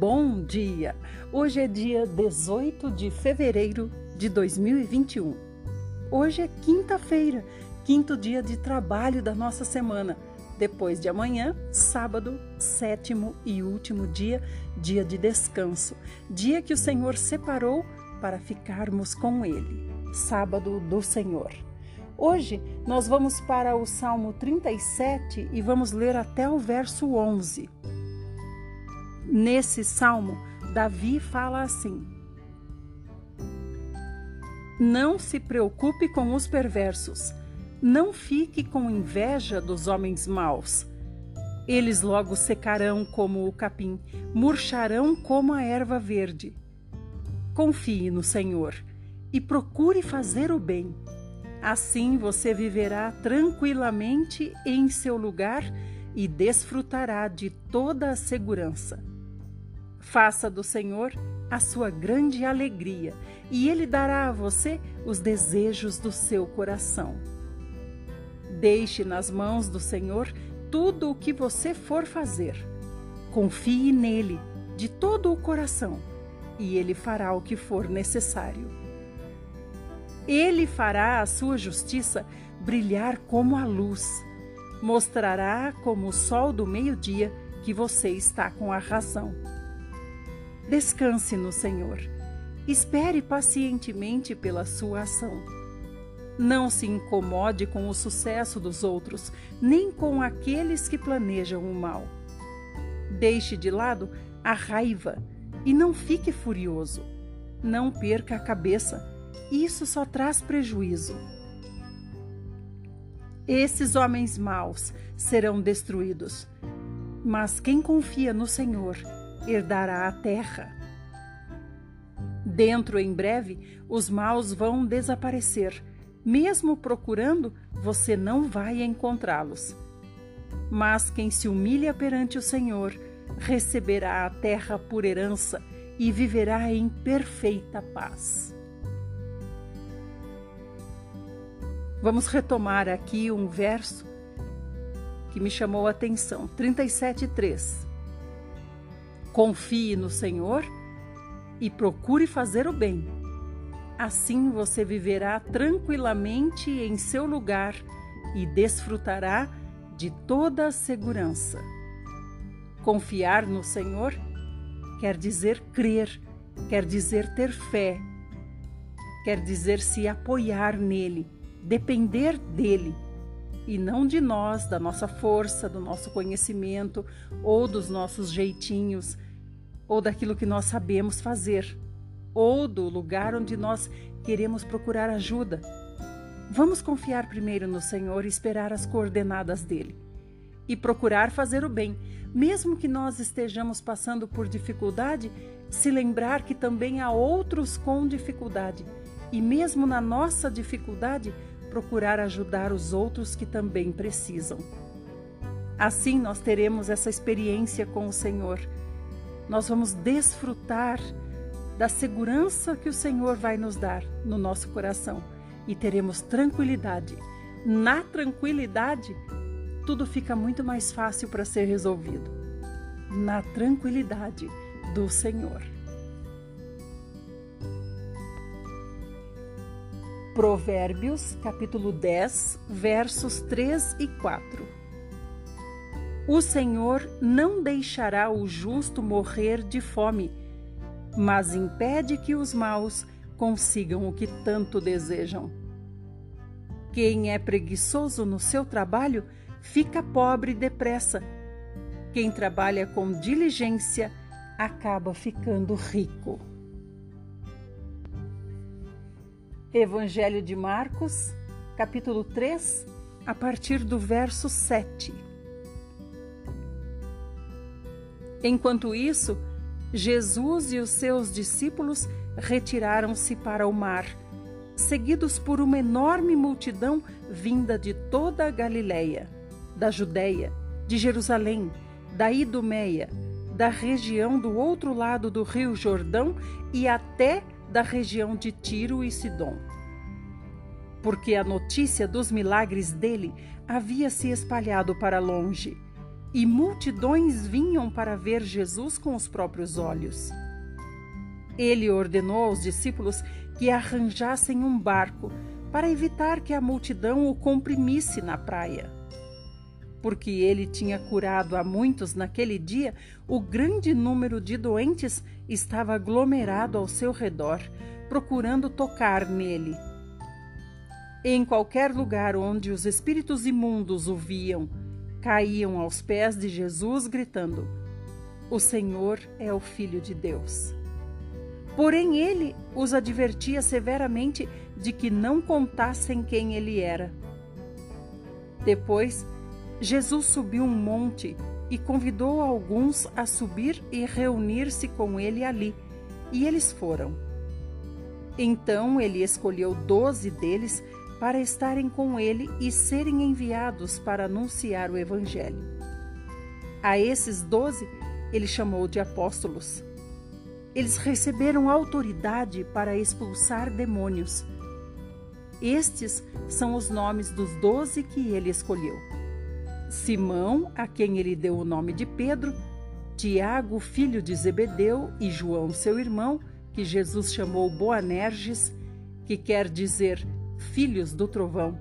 Bom dia! Hoje é dia 18 de fevereiro de 2021. Hoje é quinta-feira, quinto dia de trabalho da nossa semana. Depois de amanhã, sábado, sétimo e último dia, dia de descanso, dia que o Senhor separou para ficarmos com Ele. Sábado do Senhor. Hoje nós vamos para o Salmo 37 e vamos ler até o verso 11. Nesse salmo, Davi fala assim: Não se preocupe com os perversos, não fique com inveja dos homens maus. Eles logo secarão como o capim, murcharão como a erva verde. Confie no Senhor e procure fazer o bem. Assim você viverá tranquilamente em seu lugar e desfrutará de toda a segurança. Faça do Senhor a sua grande alegria, e Ele dará a você os desejos do seu coração. Deixe nas mãos do Senhor tudo o que você for fazer. Confie nele de todo o coração, e Ele fará o que for necessário. Ele fará a sua justiça brilhar como a luz, mostrará como o sol do meio-dia que você está com a razão. Descanse no Senhor. Espere pacientemente pela sua ação. Não se incomode com o sucesso dos outros, nem com aqueles que planejam o mal. Deixe de lado a raiva e não fique furioso. Não perca a cabeça, isso só traz prejuízo. Esses homens maus serão destruídos, mas quem confia no Senhor herdará a terra. Dentro em breve, os maus vão desaparecer. Mesmo procurando, você não vai encontrá-los. Mas quem se humilha perante o Senhor receberá a terra por herança e viverá em perfeita paz. Vamos retomar aqui um verso que me chamou a atenção, 37:3. Confie no Senhor e procure fazer o bem. Assim você viverá tranquilamente em seu lugar e desfrutará de toda a segurança. Confiar no Senhor quer dizer crer, quer dizer ter fé, quer dizer se apoiar nele, depender dele e não de nós, da nossa força, do nosso conhecimento ou dos nossos jeitinhos ou daquilo que nós sabemos fazer ou do lugar onde nós queremos procurar ajuda. Vamos confiar primeiro no Senhor e esperar as coordenadas dele e procurar fazer o bem, mesmo que nós estejamos passando por dificuldade, se lembrar que também há outros com dificuldade e mesmo na nossa dificuldade, procurar ajudar os outros que também precisam. Assim nós teremos essa experiência com o Senhor. Nós vamos desfrutar da segurança que o Senhor vai nos dar no nosso coração e teremos tranquilidade. Na tranquilidade, tudo fica muito mais fácil para ser resolvido. Na tranquilidade do Senhor. Provérbios, capítulo 10, versos 3 e 4. O Senhor não deixará o justo morrer de fome, mas impede que os maus consigam o que tanto desejam. Quem é preguiçoso no seu trabalho fica pobre depressa. Quem trabalha com diligência acaba ficando rico. Evangelho de Marcos, capítulo 3, a partir do verso 7. Enquanto isso, Jesus e os seus discípulos retiraram-se para o mar, seguidos por uma enorme multidão vinda de toda a Galiléia, da Judéia, de Jerusalém, da Idumeia, da região do outro lado do rio Jordão e até da região de Tiro e Sidom. Porque a notícia dos milagres dele havia se espalhado para longe. e multidões vinham para ver Jesus com os próprios olhos. Ele ordenou aos discípulos que arranjassem um barco para evitar que a multidão o comprimisse na praia. Porque ele tinha curado a muitos naquele dia, o grande número de doentes estava aglomerado ao seu redor, procurando tocar nele. Em qualquer lugar onde os espíritos imundos o viam, caíam aos pés de Jesus, gritando: O Senhor é o Filho de Deus. Porém, ele os advertia severamente de que não contassem quem ele era. Depois, Jesus subiu um monte e convidou alguns a subir e reunir-se com ele ali, e eles foram. Então ele escolheu doze deles para estarem com ele e serem enviados para anunciar o Evangelho. A esses doze ele chamou de apóstolos. Eles receberam autoridade para expulsar demônios. Estes são os nomes dos doze que ele escolheu: Simão, a quem ele deu o nome de Pedro, Tiago, filho de Zebedeu, e João, seu irmão, que Jesus chamou Boanerges, que quer dizer filhos do trovão,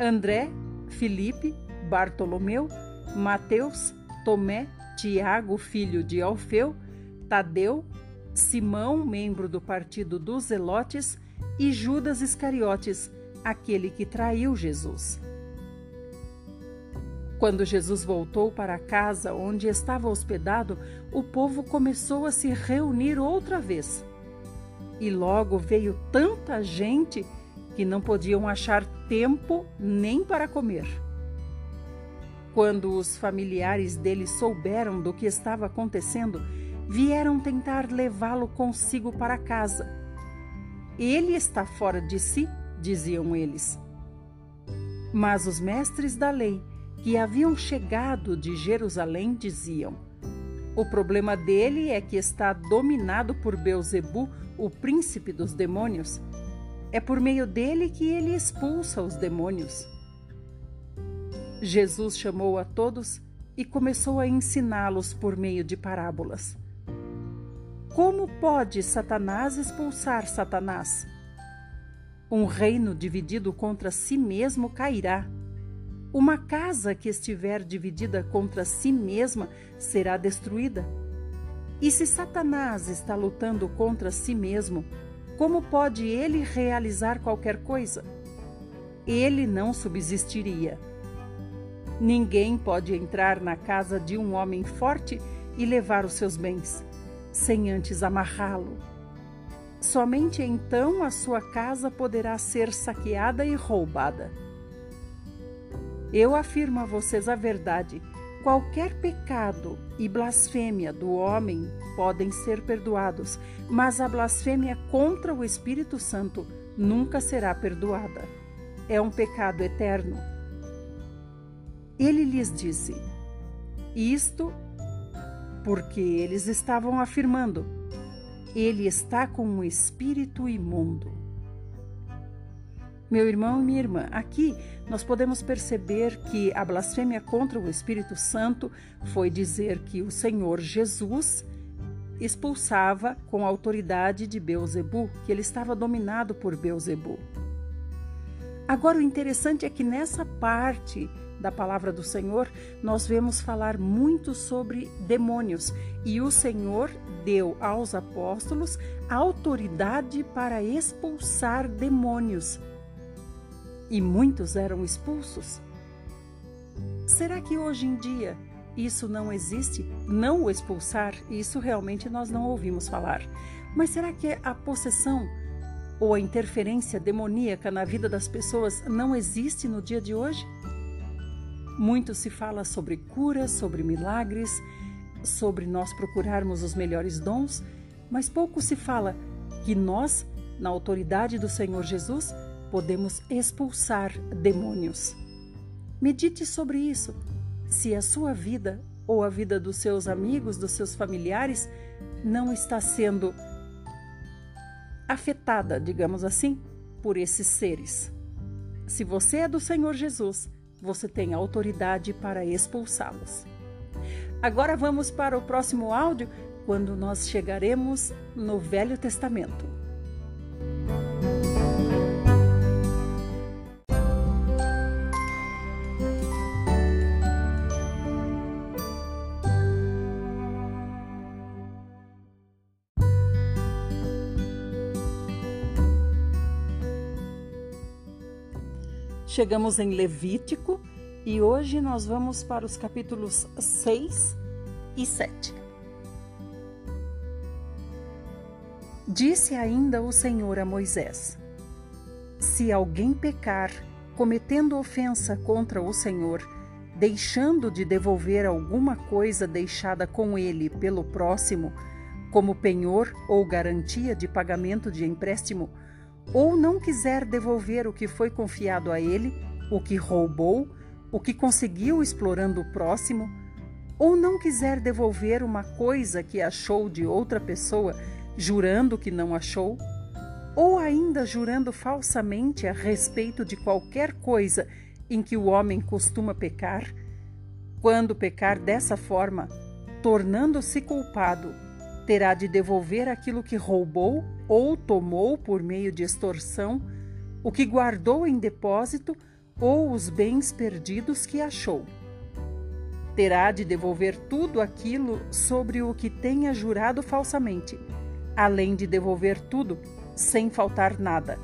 André, Filipe, Bartolomeu, Mateus, Tomé, Tiago, filho de Alfeu, Tadeu, Simão, membro do partido dos Zelotes, e Judas Iscariotes, aquele que traiu Jesus. Quando Jesus voltou para a casa onde estava hospedado, o povo começou a se reunir outra vez. E logo veio tanta gente que não podiam achar tempo nem para comer. Quando os familiares dele souberam do que estava acontecendo, vieram tentar levá-lo consigo para casa. Ele está fora de si, diziam eles. Mas os mestres da lei, que haviam chegado de Jerusalém, diziam: O problema dele é que está dominado por Beuzebu, o príncipe dos demônios, é por meio dele que ele expulsa os demônios. Jesus chamou a todos e começou a ensiná-los por meio de parábolas. Como pode Satanás expulsar Satanás? Um reino dividido contra si mesmo cairá. Uma casa que estiver dividida contra si mesma será destruída. E se Satanás está lutando contra si mesmo, como pode ele realizar qualquer coisa? Ele não subsistiria. Ninguém pode entrar na casa de um homem forte e levar os seus bens, sem antes amarrá-lo. Somente então a sua casa poderá ser saqueada e roubada. Eu afirmo a vocês a verdade Qualquer pecado e blasfêmia do homem podem ser perdoados, mas a blasfêmia contra o Espírito Santo nunca será perdoada. É um pecado eterno. Ele lhes disse: Isto porque eles estavam afirmando: Ele está com um espírito imundo. Meu irmão e minha irmã, aqui nós podemos perceber que a blasfêmia contra o Espírito Santo foi dizer que o Senhor Jesus expulsava com a autoridade de Beuzebu, que ele estava dominado por Beuzebu. Agora o interessante é que nessa parte da palavra do Senhor, nós vemos falar muito sobre demônios e o Senhor deu aos apóstolos autoridade para expulsar demônios e muitos eram expulsos. Será que hoje em dia isso não existe? Não o expulsar? Isso realmente nós não ouvimos falar. Mas será que a possessão ou a interferência demoníaca na vida das pessoas não existe no dia de hoje? Muito se fala sobre curas, sobre milagres, sobre nós procurarmos os melhores dons, mas pouco se fala que nós, na autoridade do Senhor Jesus, podemos expulsar demônios. Medite sobre isso. Se a sua vida ou a vida dos seus amigos, dos seus familiares, não está sendo afetada, digamos assim, por esses seres. Se você é do Senhor Jesus, você tem autoridade para expulsá-los. Agora vamos para o próximo áudio, quando nós chegaremos no Velho Testamento. Chegamos em Levítico e hoje nós vamos para os capítulos 6 e 7. Disse ainda o Senhor a Moisés: Se alguém pecar, cometendo ofensa contra o Senhor, deixando de devolver alguma coisa deixada com ele pelo próximo, como penhor ou garantia de pagamento de empréstimo, ou não quiser devolver o que foi confiado a ele, o que roubou, o que conseguiu explorando o próximo, ou não quiser devolver uma coisa que achou de outra pessoa, jurando que não achou, ou ainda jurando falsamente a respeito de qualquer coisa em que o homem costuma pecar, quando pecar dessa forma, tornando-se culpado, terá de devolver aquilo que roubou ou tomou por meio de extorsão, o que guardou em depósito ou os bens perdidos que achou. Terá de devolver tudo aquilo sobre o que tenha jurado falsamente, além de devolver tudo sem faltar nada.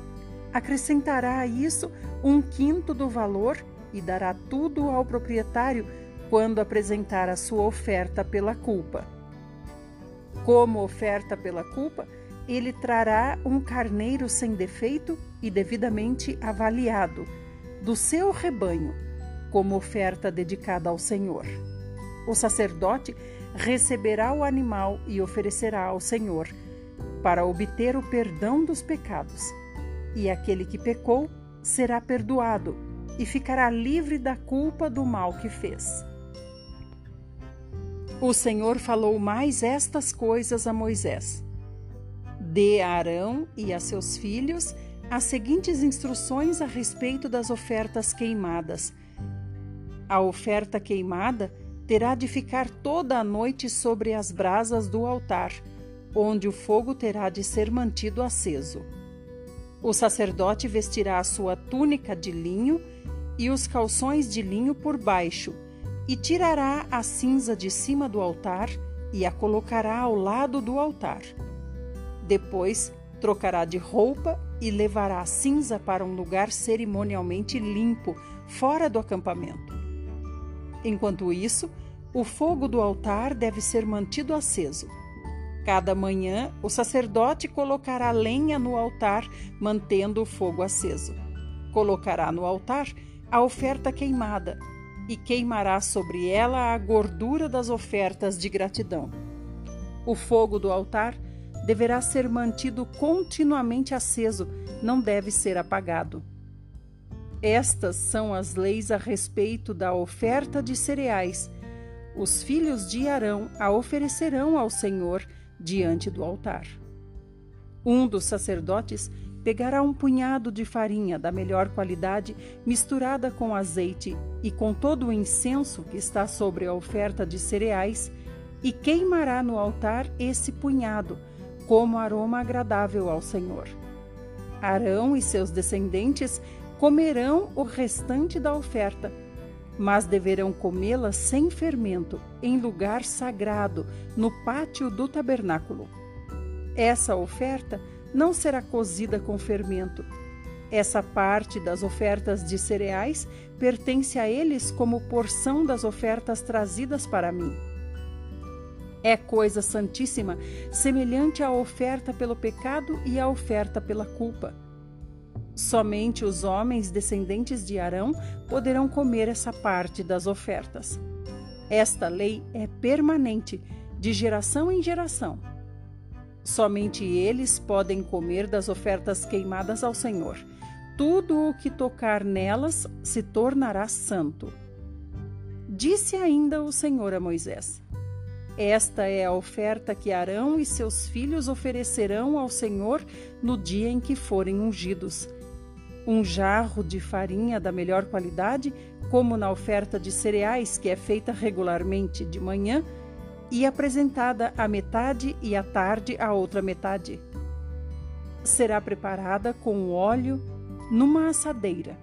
Acrescentará a isso um quinto do valor e dará tudo ao proprietário quando apresentar a sua oferta pela culpa. Como oferta pela culpa, ele trará um carneiro sem defeito e devidamente avaliado, do seu rebanho, como oferta dedicada ao Senhor. O sacerdote receberá o animal e oferecerá ao Senhor, para obter o perdão dos pecados. E aquele que pecou será perdoado e ficará livre da culpa do mal que fez. O Senhor falou mais estas coisas a Moisés. Dê a Arão e a seus filhos as seguintes instruções a respeito das ofertas queimadas. A oferta queimada terá de ficar toda a noite sobre as brasas do altar, onde o fogo terá de ser mantido aceso. O sacerdote vestirá a sua túnica de linho e os calções de linho por baixo e tirará a cinza de cima do altar e a colocará ao lado do altar. Depois trocará de roupa e levará a cinza para um lugar cerimonialmente limpo, fora do acampamento. Enquanto isso, o fogo do altar deve ser mantido aceso. Cada manhã, o sacerdote colocará lenha no altar, mantendo o fogo aceso. Colocará no altar a oferta queimada e queimará sobre ela a gordura das ofertas de gratidão. O fogo do altar deverá ser mantido continuamente aceso, não deve ser apagado. Estas são as leis a respeito da oferta de cereais. Os filhos de Arão a oferecerão ao Senhor diante do altar. Um dos sacerdotes pegará um punhado de farinha da melhor qualidade misturada com azeite e com todo o incenso que está sobre a oferta de cereais e queimará no altar esse punhado como aroma agradável ao Senhor. Arão e seus descendentes comerão o restante da oferta, mas deverão comê-la sem fermento, em lugar sagrado, no pátio do tabernáculo. Essa oferta não será cozida com fermento. Essa parte das ofertas de cereais pertence a eles como porção das ofertas trazidas para mim. É coisa santíssima, semelhante à oferta pelo pecado e à oferta pela culpa. Somente os homens descendentes de Arão poderão comer essa parte das ofertas. Esta lei é permanente, de geração em geração. Somente eles podem comer das ofertas queimadas ao Senhor. Tudo o que tocar nelas se tornará santo. Disse ainda o Senhor a Moisés: Esta é a oferta que Arão e seus filhos oferecerão ao Senhor no dia em que forem ungidos. um jarro de farinha da melhor qualidade, como na oferta de cereais que é feita regularmente de manhã e apresentada à metade e à tarde a outra metade. Será preparada com óleo numa assadeira.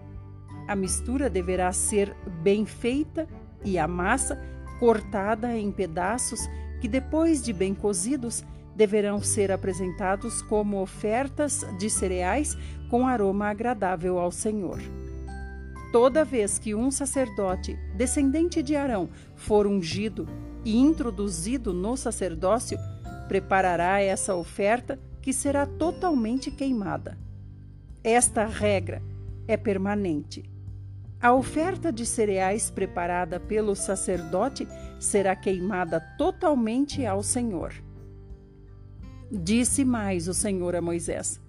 A mistura deverá ser bem feita e a massa cortada em pedaços que, depois de bem cozidos, deverão ser apresentados como ofertas de cereais com aroma agradável ao Senhor. Toda vez que um sacerdote descendente de Arão for ungido e introduzido no sacerdócio, preparará essa oferta que será totalmente queimada. Esta regra é permanente. A oferta de cereais preparada pelo sacerdote será queimada totalmente ao Senhor. Disse mais o Senhor a Moisés: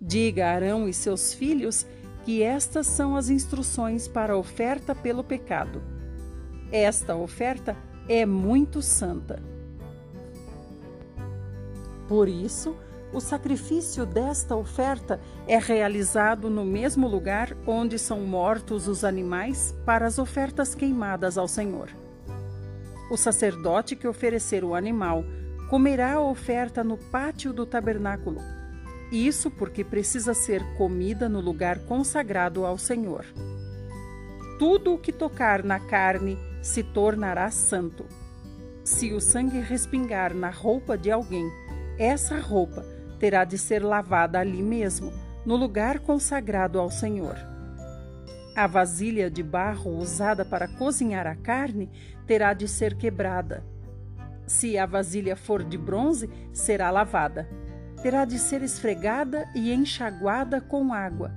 Diga a Arão e seus filhos que estas são as instruções para a oferta pelo pecado. Esta oferta é muito santa. Por isso, o sacrifício desta oferta é realizado no mesmo lugar onde são mortos os animais para as ofertas queimadas ao Senhor. O sacerdote que oferecer o animal comerá a oferta no pátio do tabernáculo. Isso porque precisa ser comida no lugar consagrado ao Senhor. Tudo o que tocar na carne se tornará santo. Se o sangue respingar na roupa de alguém, essa roupa terá de ser lavada ali mesmo, no lugar consagrado ao Senhor. A vasilha de barro usada para cozinhar a carne terá de ser quebrada. Se a vasilha for de bronze, será lavada. Terá de ser esfregada e enxaguada com água.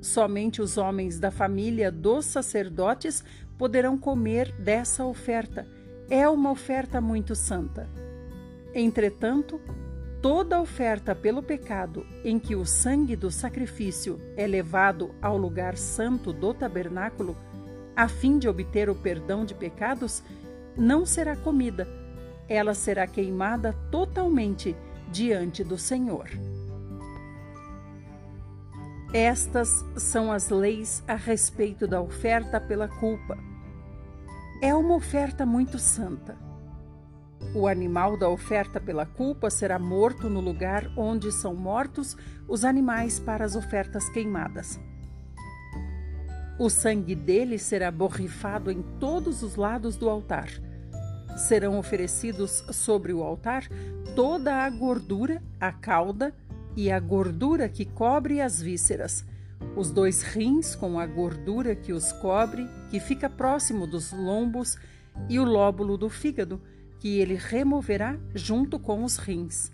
Somente os homens da família dos sacerdotes poderão comer dessa oferta. É uma oferta muito santa. Entretanto, toda oferta pelo pecado em que o sangue do sacrifício é levado ao lugar santo do tabernáculo, a fim de obter o perdão de pecados, não será comida, ela será queimada totalmente diante do Senhor. Estas são as leis a respeito da oferta pela culpa. É uma oferta muito santa. O animal da oferta pela culpa será morto no lugar onde são mortos os animais para as ofertas queimadas. O sangue dele será borrifado em todos os lados do altar. Serão oferecidos sobre o altar toda a gordura, a cauda e a gordura que cobre as vísceras, os dois rins com a gordura que os cobre, que fica próximo dos lombos, e o lóbulo do fígado, que ele removerá junto com os rins.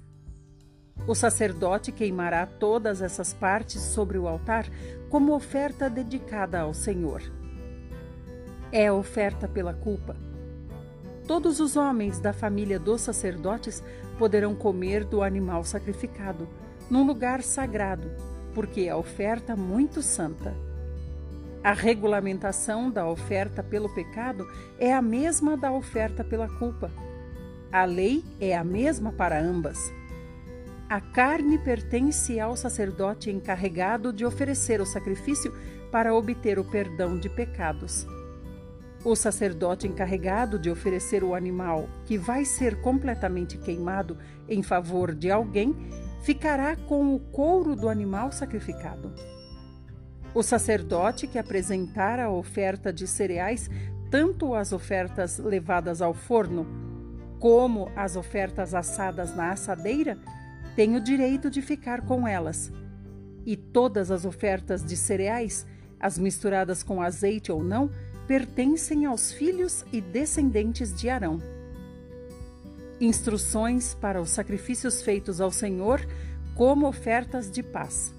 O sacerdote queimará todas essas partes sobre o altar como oferta dedicada ao Senhor. É oferta pela culpa. Todos os homens da família dos sacerdotes poderão comer do animal sacrificado, num lugar sagrado, porque é oferta muito santa. A regulamentação da oferta pelo pecado é a mesma da oferta pela culpa a lei é a mesma para ambas. A carne pertence ao sacerdote encarregado de oferecer o sacrifício para obter o perdão de pecados. O sacerdote encarregado de oferecer o animal, que vai ser completamente queimado em favor de alguém, ficará com o couro do animal sacrificado. O sacerdote que apresentar a oferta de cereais, tanto as ofertas levadas ao forno como as ofertas assadas na assadeira, tem o direito de ficar com elas. E todas as ofertas de cereais, as misturadas com azeite ou não, pertencem aos filhos e descendentes de Arão. Instruções para os sacrifícios feitos ao Senhor como ofertas de paz.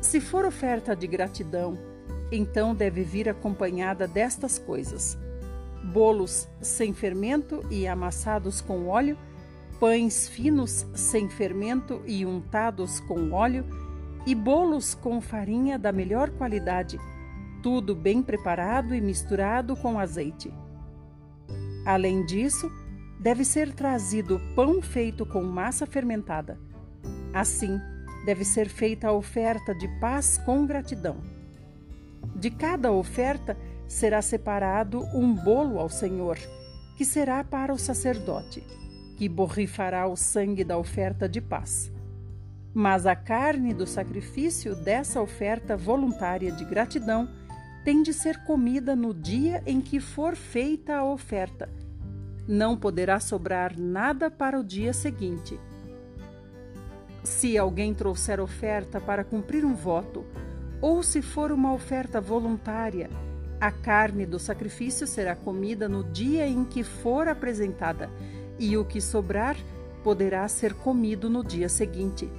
Se for oferta de gratidão, então deve vir acompanhada destas coisas bolos sem fermento e amassados com óleo, pães finos sem fermento e untados com óleo, e bolos com farinha da melhor qualidade, tudo bem preparado e misturado com azeite. Além disso, deve ser trazido pão feito com massa fermentada. Assim, deve ser feita a oferta de paz com gratidão. De cada oferta será separado um bolo ao Senhor, que será para o sacerdote, que borrifará o sangue da oferta de paz. Mas a carne do sacrifício dessa oferta voluntária de gratidão tem de ser comida no dia em que for feita a oferta. Não poderá sobrar nada para o dia seguinte. Se alguém trouxer oferta para cumprir um voto, ou se for uma oferta voluntária, a carne do sacrifício será comida no dia em que for apresentada, e o que sobrar poderá ser comido no dia seguinte.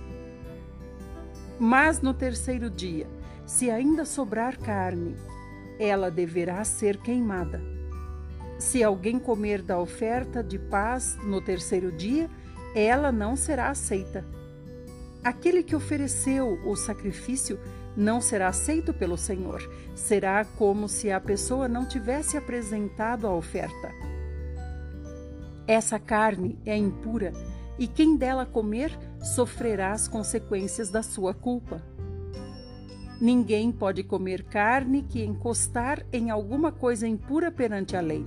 Mas no terceiro dia, se ainda sobrar carne, ela deverá ser queimada. Se alguém comer da oferta de paz no terceiro dia, ela não será aceita. Aquele que ofereceu o sacrifício não será aceito pelo Senhor. Será como se a pessoa não tivesse apresentado a oferta. Essa carne é impura e quem dela comer sofrerá as consequências da sua culpa. Ninguém pode comer carne que encostar em alguma coisa impura perante a lei.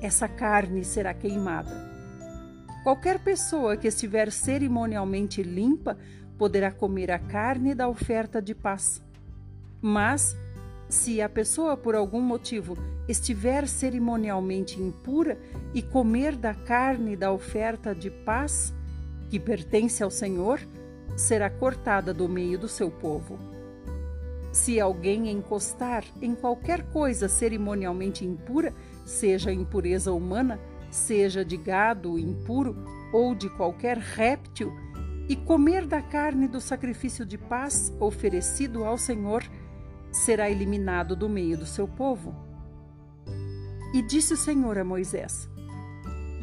Essa carne será queimada. Qualquer pessoa que estiver cerimonialmente limpa poderá comer a carne da oferta de paz. Mas, se a pessoa por algum motivo estiver cerimonialmente impura e comer da carne da oferta de paz, que pertence ao Senhor, será cortada do meio do seu povo. Se alguém encostar em qualquer coisa cerimonialmente impura, seja impureza humana, seja de gado impuro ou de qualquer réptil, e comer da carne do sacrifício de paz oferecido ao Senhor, será eliminado do meio do seu povo. E disse o Senhor a Moisés: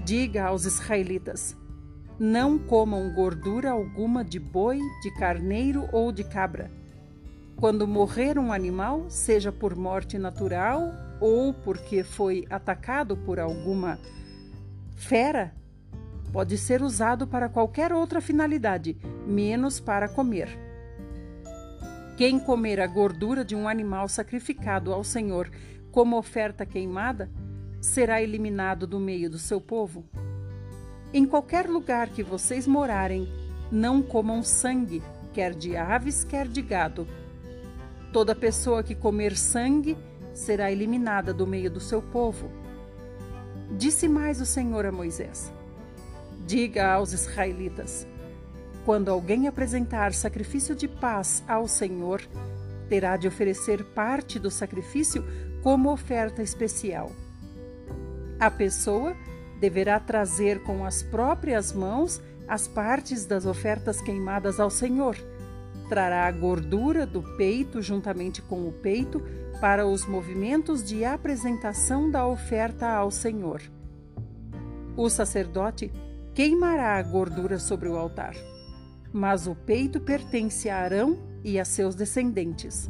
Diga aos israelitas: Não comam gordura alguma de boi, de carneiro ou de cabra. Quando morrer um animal, seja por morte natural ou porque foi atacado por alguma fera, pode ser usado para qualquer outra finalidade, menos para comer. Quem comer a gordura de um animal sacrificado ao Senhor como oferta queimada, será eliminado do meio do seu povo. Em qualquer lugar que vocês morarem, não comam sangue, quer de aves, quer de gado. Toda pessoa que comer sangue será eliminada do meio do seu povo. Disse mais o Senhor a Moisés: Diga aos israelitas: quando alguém apresentar sacrifício de paz ao Senhor, terá de oferecer parte do sacrifício como oferta especial. A pessoa deverá trazer com as próprias mãos as partes das ofertas queimadas ao Senhor. Trará a gordura do peito juntamente com o peito para os movimentos de apresentação da oferta ao Senhor. O sacerdote queimará a gordura sobre o altar mas o peito pertence a Arão e a seus descendentes.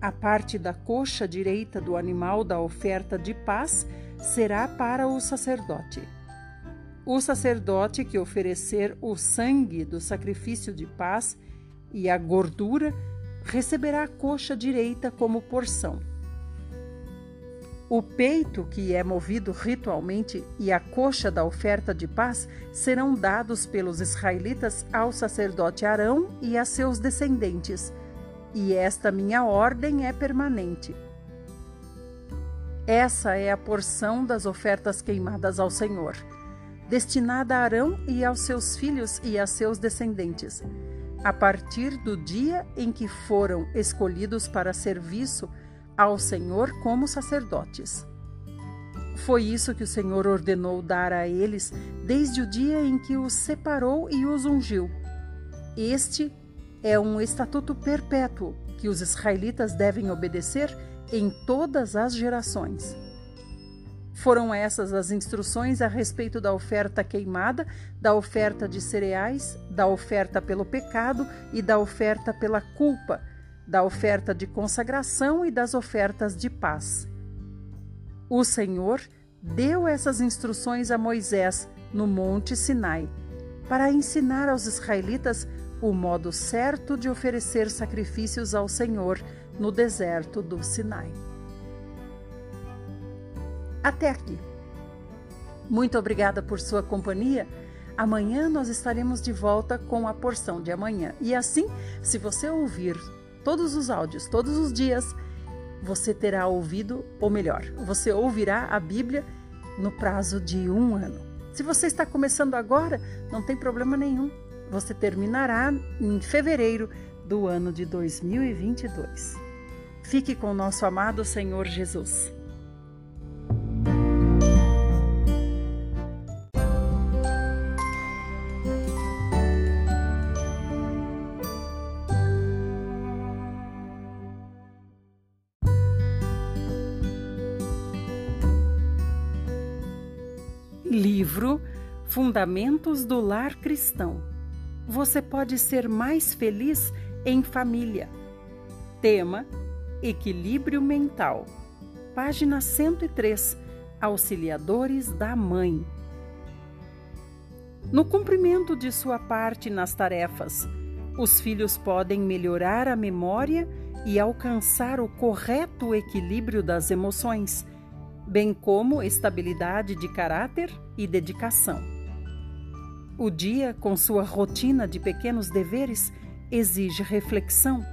A parte da coxa direita do animal da oferta de paz será para o sacerdote. O sacerdote que oferecer o sangue do sacrifício de paz e a gordura receberá a coxa direita como porção. O peito, que é movido ritualmente, e a coxa da oferta de paz serão dados pelos israelitas ao sacerdote Arão e a seus descendentes. E esta minha ordem é permanente. Essa é a porção das ofertas queimadas ao Senhor, destinada a Arão e aos seus filhos e a seus descendentes, a partir do dia em que foram escolhidos para serviço ao Senhor como sacerdotes. Foi isso que o Senhor ordenou dar a eles desde o dia em que os separou e os ungiu. Este é um estatuto perpétuo que os israelitas devem obedecer em todas as gerações. Foram essas as instruções a respeito da oferta queimada, da oferta de cereais, da oferta pelo pecado e da oferta pela culpa da oferta de consagração e das ofertas de paz. O Senhor deu essas instruções a Moisés no Monte Sinai, para ensinar aos israelitas o modo certo de oferecer sacrifícios ao Senhor no deserto do Sinai. Até aqui. Muito obrigada por sua companhia. Amanhã nós estaremos de volta com a porção de amanhã. E assim, se você ouvir todos os áudios todos os dias, você terá ouvido, ou melhor, você ouvirá a Bíblia no prazo de um ano. Se você está começando agora, não tem problema nenhum. Você terminará em fevereiro do ano de 2022. Fique com o nosso amado Senhor Jesus. Fundamentos do Lar Cristão. Você pode ser mais feliz em família. Tema: Equilíbrio mental. Página 103. Auxiliadores da mãe. No cumprimento de sua parte nas tarefas, os filhos podem melhorar a memória e alcançar o correto equilíbrio das emoções bem como estabilidade de caráter e dedicação. O dia, com sua rotina de pequenos deveres, exige reflexão,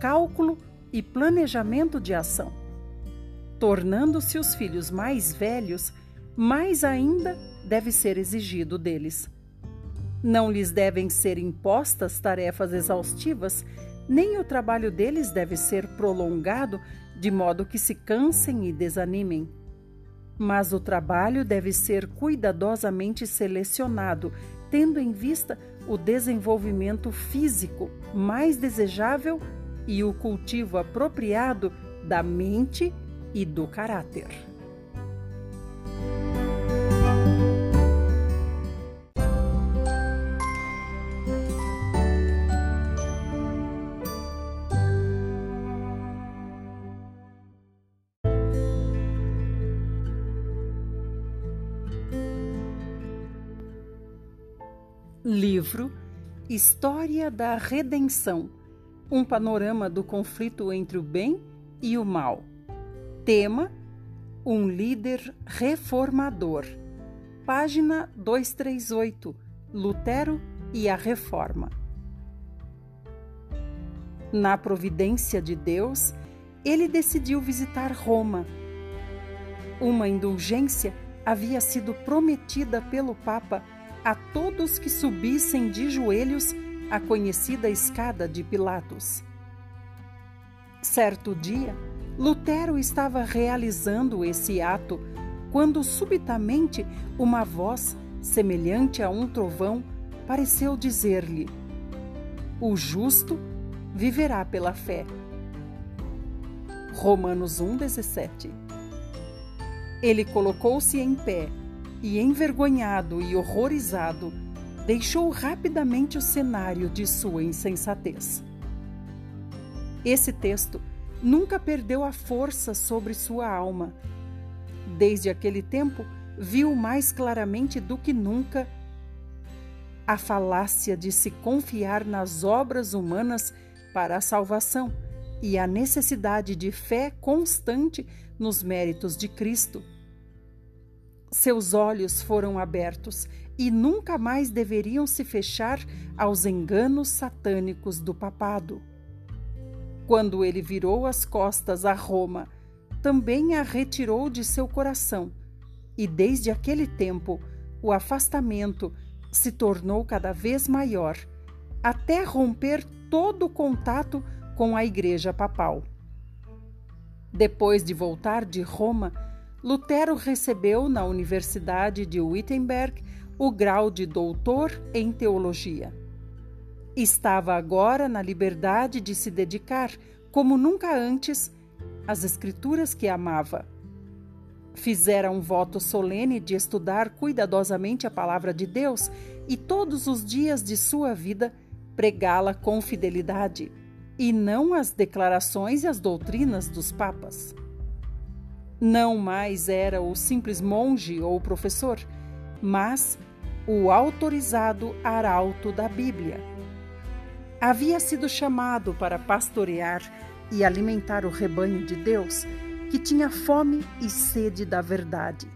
cálculo e planejamento de ação. Tornando-se os filhos mais velhos, mais ainda deve ser exigido deles. Não lhes devem ser impostas tarefas exaustivas, nem o trabalho deles deve ser prolongado de modo que se cansem e desanimem mas o trabalho deve ser cuidadosamente selecionado, tendo em vista o desenvolvimento físico mais desejável e o cultivo apropriado da mente e do caráter. Livro História da Redenção Um panorama do conflito entre o bem e o mal. Tema: Um líder reformador. Página 238 Lutero e a Reforma. Na providência de Deus, ele decidiu visitar Roma. Uma indulgência havia sido prometida pelo Papa a todos que subissem de joelhos a conhecida escada de Pilatos. Certo dia, Lutero estava realizando esse ato quando subitamente uma voz, semelhante a um trovão, pareceu dizer-lhe: O justo viverá pela fé. Romanos 1,17 Ele colocou-se em pé e, envergonhado e horrorizado, deixou rapidamente o cenário de sua insensatez. Esse texto nunca perdeu a força sobre sua alma. Desde aquele tempo, viu mais claramente do que nunca a falácia de se confiar nas obras humanas para a salvação e a necessidade de fé constante nos méritos de Cristo seus olhos foram abertos e nunca mais deveriam se fechar aos enganos satânicos do papado. Quando ele virou as costas a Roma, também a retirou de seu coração, e desde aquele tempo o afastamento se tornou cada vez maior, até romper todo o contato com a Igreja Papal. Depois de voltar de Roma, Lutero recebeu na Universidade de Wittenberg o grau de doutor em teologia. Estava agora na liberdade de se dedicar, como nunca antes, às escrituras que amava. Fizera um voto solene de estudar cuidadosamente a palavra de Deus e todos os dias de sua vida pregá-la com fidelidade, e não as declarações e as doutrinas dos papas. Não mais era o simples monge ou professor, mas o autorizado arauto da Bíblia. havia sido chamado para pastorear e alimentar o rebanho de Deus que tinha fome e sede da verdade.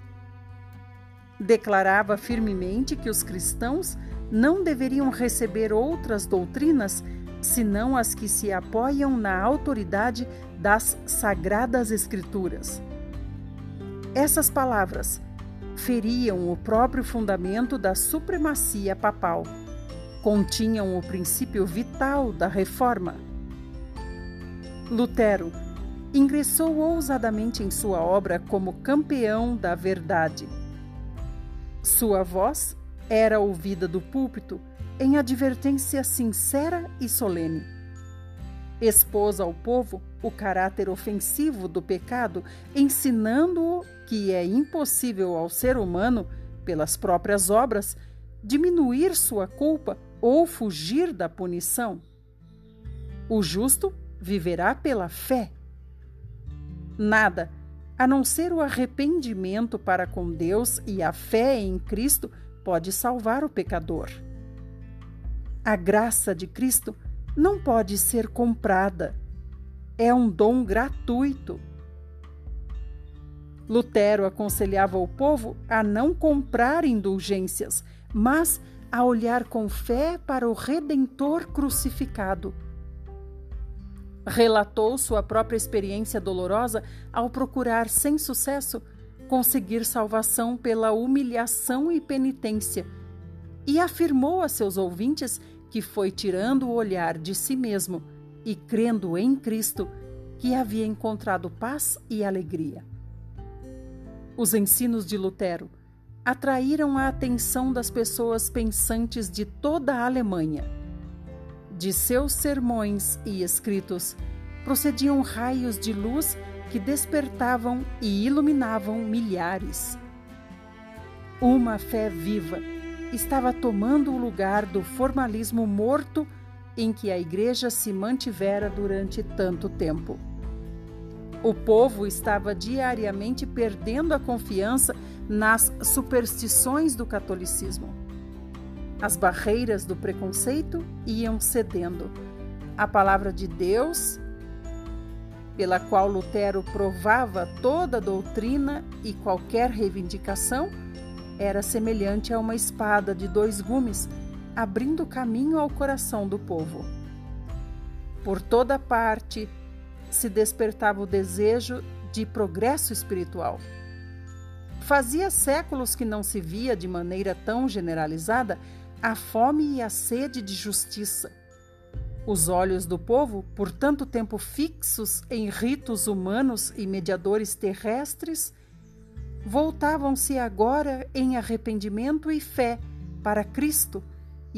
Declarava firmemente que os cristãos não deveriam receber outras doutrinas senão as que se apoiam na autoridade das Sagradas Escrituras. Essas palavras feriam o próprio fundamento da supremacia papal, continham o princípio vital da reforma. Lutero ingressou ousadamente em sua obra como campeão da verdade. Sua voz era ouvida do púlpito em advertência sincera e solene. Expôs ao povo o caráter ofensivo do pecado, ensinando-o que é impossível ao ser humano, pelas próprias obras, diminuir sua culpa ou fugir da punição. O justo viverá pela fé. Nada, a não ser o arrependimento para com Deus e a fé em Cristo, pode salvar o pecador. A graça de Cristo não pode ser comprada. É um dom gratuito. Lutero aconselhava o povo a não comprar indulgências, mas a olhar com fé para o Redentor crucificado. Relatou sua própria experiência dolorosa ao procurar, sem sucesso, conseguir salvação pela humilhação e penitência, e afirmou a seus ouvintes que foi tirando o olhar de si mesmo e crendo em Cristo que havia encontrado paz e alegria. Os ensinos de Lutero atraíram a atenção das pessoas pensantes de toda a Alemanha. De seus sermões e escritos procediam raios de luz que despertavam e iluminavam milhares. Uma fé viva estava tomando o lugar do formalismo morto em que a Igreja se mantivera durante tanto tempo. O povo estava diariamente perdendo a confiança nas superstições do catolicismo. As barreiras do preconceito iam cedendo. A palavra de Deus, pela qual Lutero provava toda doutrina e qualquer reivindicação, era semelhante a uma espada de dois gumes, abrindo caminho ao coração do povo. Por toda parte se despertava o desejo de progresso espiritual. Fazia séculos que não se via de maneira tão generalizada a fome e a sede de justiça. Os olhos do povo, por tanto tempo fixos em ritos humanos e mediadores terrestres, voltavam-se agora em arrependimento e fé para Cristo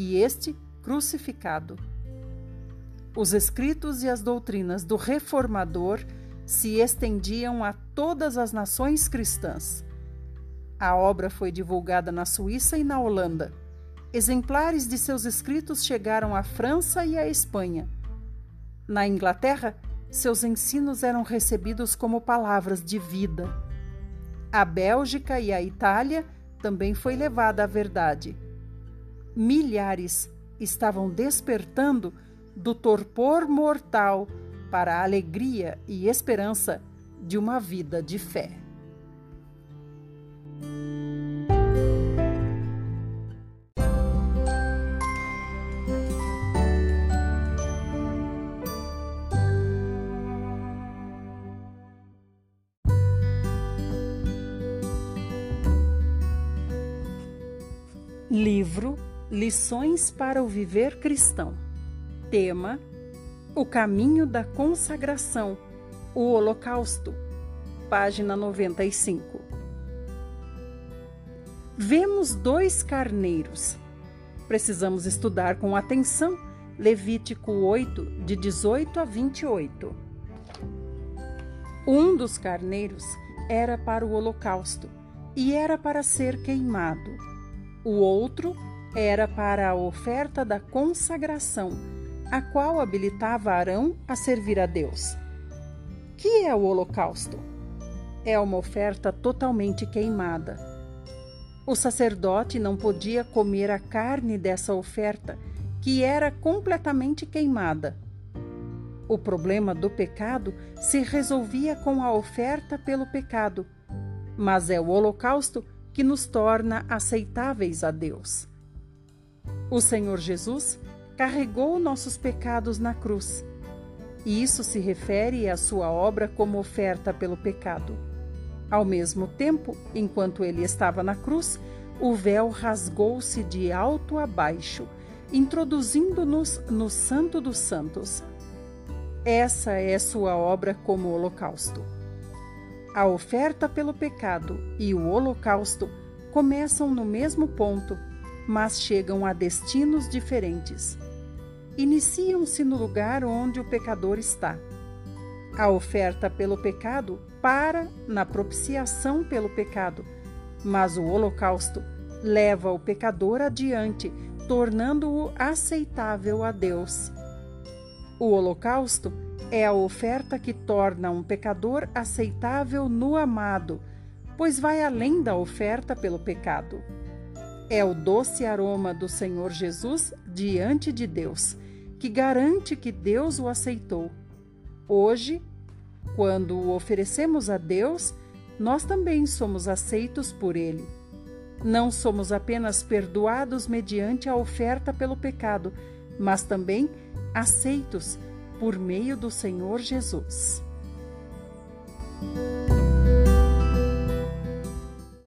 e este crucificado. Os escritos e as doutrinas do Reformador se estendiam a todas as nações cristãs. A obra foi divulgada na Suíça e na Holanda. Exemplares de seus escritos chegaram à França e à Espanha. Na Inglaterra, seus ensinos eram recebidos como palavras de vida. A Bélgica e a Itália também foi levada à verdade. Milhares estavam despertando do torpor mortal para a alegria e esperança de uma vida de fé. Lições para o Viver Cristão. Tema: O caminho da consagração. O Holocausto. Página 95. Vemos dois carneiros. Precisamos estudar com atenção Levítico 8, de 18 a 28. Um dos carneiros era para o holocausto e era para ser queimado o outro era para a oferta da consagração, a qual habilitava Arão a servir a Deus. Que é o holocausto? É uma oferta totalmente queimada. O sacerdote não podia comer a carne dessa oferta que era completamente queimada. O problema do pecado se resolvia com a oferta pelo pecado, mas é o holocausto que nos torna aceitáveis a Deus. O Senhor Jesus carregou nossos pecados na cruz, e isso se refere à sua obra como oferta pelo pecado. Ao mesmo tempo, enquanto ele estava na cruz, o véu rasgou-se de alto a baixo, introduzindo-nos no Santo dos Santos. Essa é sua obra como holocausto. A oferta pelo pecado e o holocausto começam no mesmo ponto, mas chegam a destinos diferentes. Iniciam-se no lugar onde o pecador está. A oferta pelo pecado para na propiciação pelo pecado, mas o holocausto leva o pecador adiante, tornando-o aceitável a Deus. O holocausto é a oferta que torna um pecador aceitável no amado, pois vai além da oferta pelo pecado. É o doce aroma do Senhor Jesus diante de Deus, que garante que Deus o aceitou. Hoje, quando o oferecemos a Deus, nós também somos aceitos por Ele. Não somos apenas perdoados mediante a oferta pelo pecado, mas também aceitos por meio do Senhor Jesus.